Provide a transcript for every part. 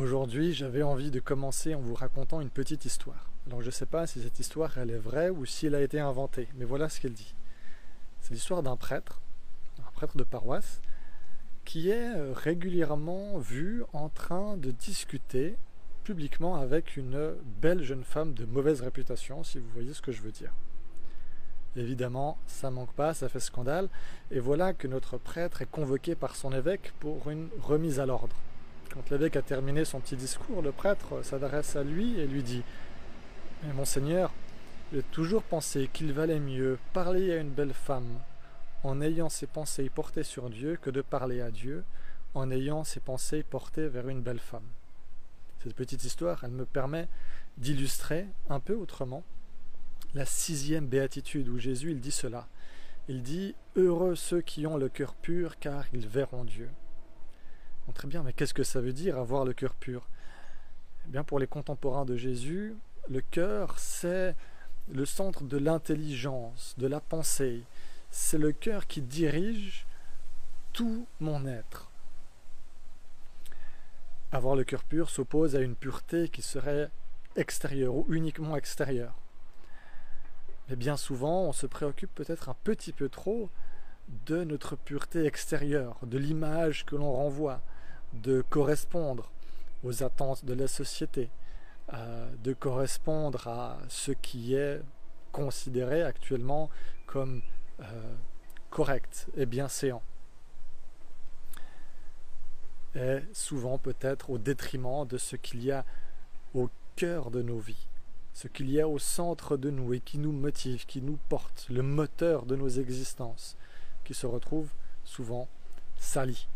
Aujourd'hui, j'avais envie de commencer en vous racontant une petite histoire. Alors je ne sais pas si cette histoire elle est vraie ou si elle a été inventée, mais voilà ce qu'elle dit. C'est l'histoire d'un prêtre, un prêtre de paroisse, qui est euh, régulièrement vu en train de discuter publiquement avec une belle jeune femme de mauvaise réputation, si vous voyez ce que je veux dire. Évidemment, ça manque pas, ça fait scandale, et voilà que notre prêtre est convoqué par son évêque pour une remise à l'ordre. Quand l'évêque a terminé son petit discours, le prêtre s'adresse à lui et lui dit Monseigneur, j'ai toujours pensé qu'il valait mieux parler à une belle femme en ayant ses pensées portées sur Dieu que de parler à Dieu en ayant ses pensées portées vers une belle femme. Cette petite histoire, elle me permet d'illustrer un peu autrement la sixième béatitude où Jésus il dit cela. Il dit Heureux ceux qui ont le cœur pur car ils verront Dieu. Très bien, mais qu'est-ce que ça veut dire avoir le cœur pur? Eh bien, pour les contemporains de Jésus, le cœur, c'est le centre de l'intelligence, de la pensée. C'est le cœur qui dirige tout mon être. Avoir le cœur pur s'oppose à une pureté qui serait extérieure ou uniquement extérieure. Mais bien souvent, on se préoccupe peut-être un petit peu trop de notre pureté extérieure, de l'image que l'on renvoie, de correspondre aux attentes de la société, euh, de correspondre à ce qui est considéré actuellement comme euh, correct et bienséant. Et souvent peut-être au détriment de ce qu'il y a au cœur de nos vies ce qu'il y a au centre de nous et qui nous motive, qui nous porte, le moteur de nos existences, qui se retrouve souvent sali.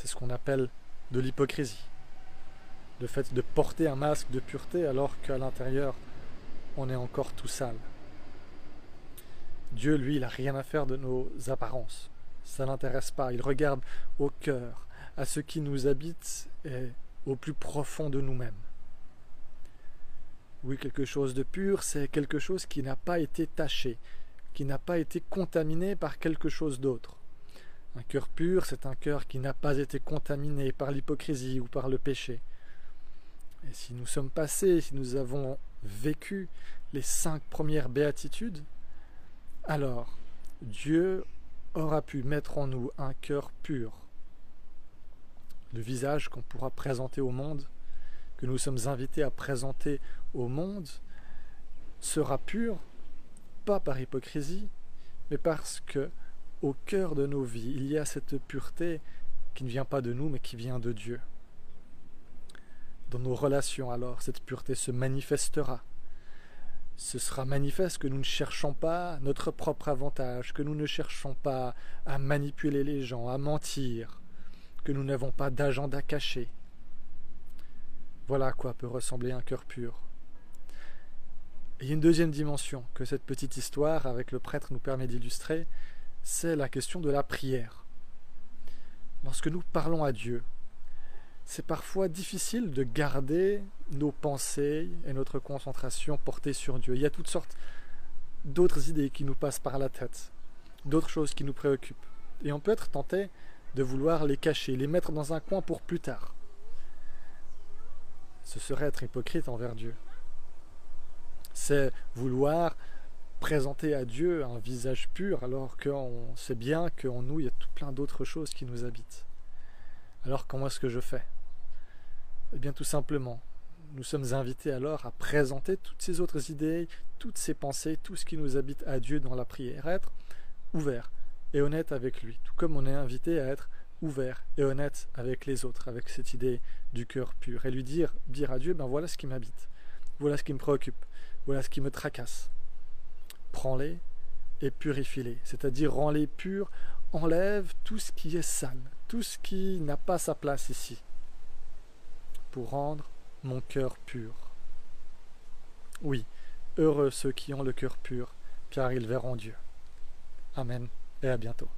C'est ce qu'on appelle de l'hypocrisie. Le fait de porter un masque de pureté alors qu'à l'intérieur, on est encore tout sale. Dieu, lui, il n'a rien à faire de nos apparences. Ça n'intéresse pas. Il regarde au cœur, à ce qui nous habite et au plus profond de nous-mêmes. Oui, quelque chose de pur, c'est quelque chose qui n'a pas été taché, qui n'a pas été contaminé par quelque chose d'autre. Un cœur pur, c'est un cœur qui n'a pas été contaminé par l'hypocrisie ou par le péché. Et si nous sommes passés, si nous avons vécu les cinq premières béatitudes, alors Dieu aura pu mettre en nous un cœur pur, le visage qu'on pourra présenter au monde que nous sommes invités à présenter au monde sera pur, pas par hypocrisie, mais parce que au cœur de nos vies, il y a cette pureté qui ne vient pas de nous, mais qui vient de Dieu. Dans nos relations, alors, cette pureté se manifestera. Ce sera manifeste que nous ne cherchons pas notre propre avantage, que nous ne cherchons pas à manipuler les gens, à mentir, que nous n'avons pas d'agenda caché, voilà à quoi peut ressembler un cœur pur. Et il y a une deuxième dimension que cette petite histoire avec le prêtre nous permet d'illustrer, c'est la question de la prière. Lorsque nous parlons à Dieu, c'est parfois difficile de garder nos pensées et notre concentration portées sur Dieu. Il y a toutes sortes d'autres idées qui nous passent par la tête, d'autres choses qui nous préoccupent. Et on peut être tenté de vouloir les cacher, les mettre dans un coin pour plus tard ce serait être hypocrite envers Dieu. C'est vouloir présenter à Dieu un visage pur alors qu'on sait bien qu'en nous il y a tout plein d'autres choses qui nous habitent. Alors comment est-ce que je fais? Eh bien tout simplement, nous sommes invités alors à présenter toutes ces autres idées, toutes ces pensées, tout ce qui nous habite à Dieu dans la prière, être ouvert et honnête avec lui, tout comme on est invité à être ouvert et honnête avec les autres, avec cette idée du cœur pur, et lui dire, dire à Dieu, ben voilà ce qui m'habite, voilà ce qui me préoccupe, voilà ce qui me tracasse. Prends-les et purifie-les, c'est-à-dire rends-les purs, enlève tout ce qui est sale, tout ce qui n'a pas sa place ici, pour rendre mon cœur pur. Oui, heureux ceux qui ont le cœur pur, car ils verront Dieu. Amen et à bientôt.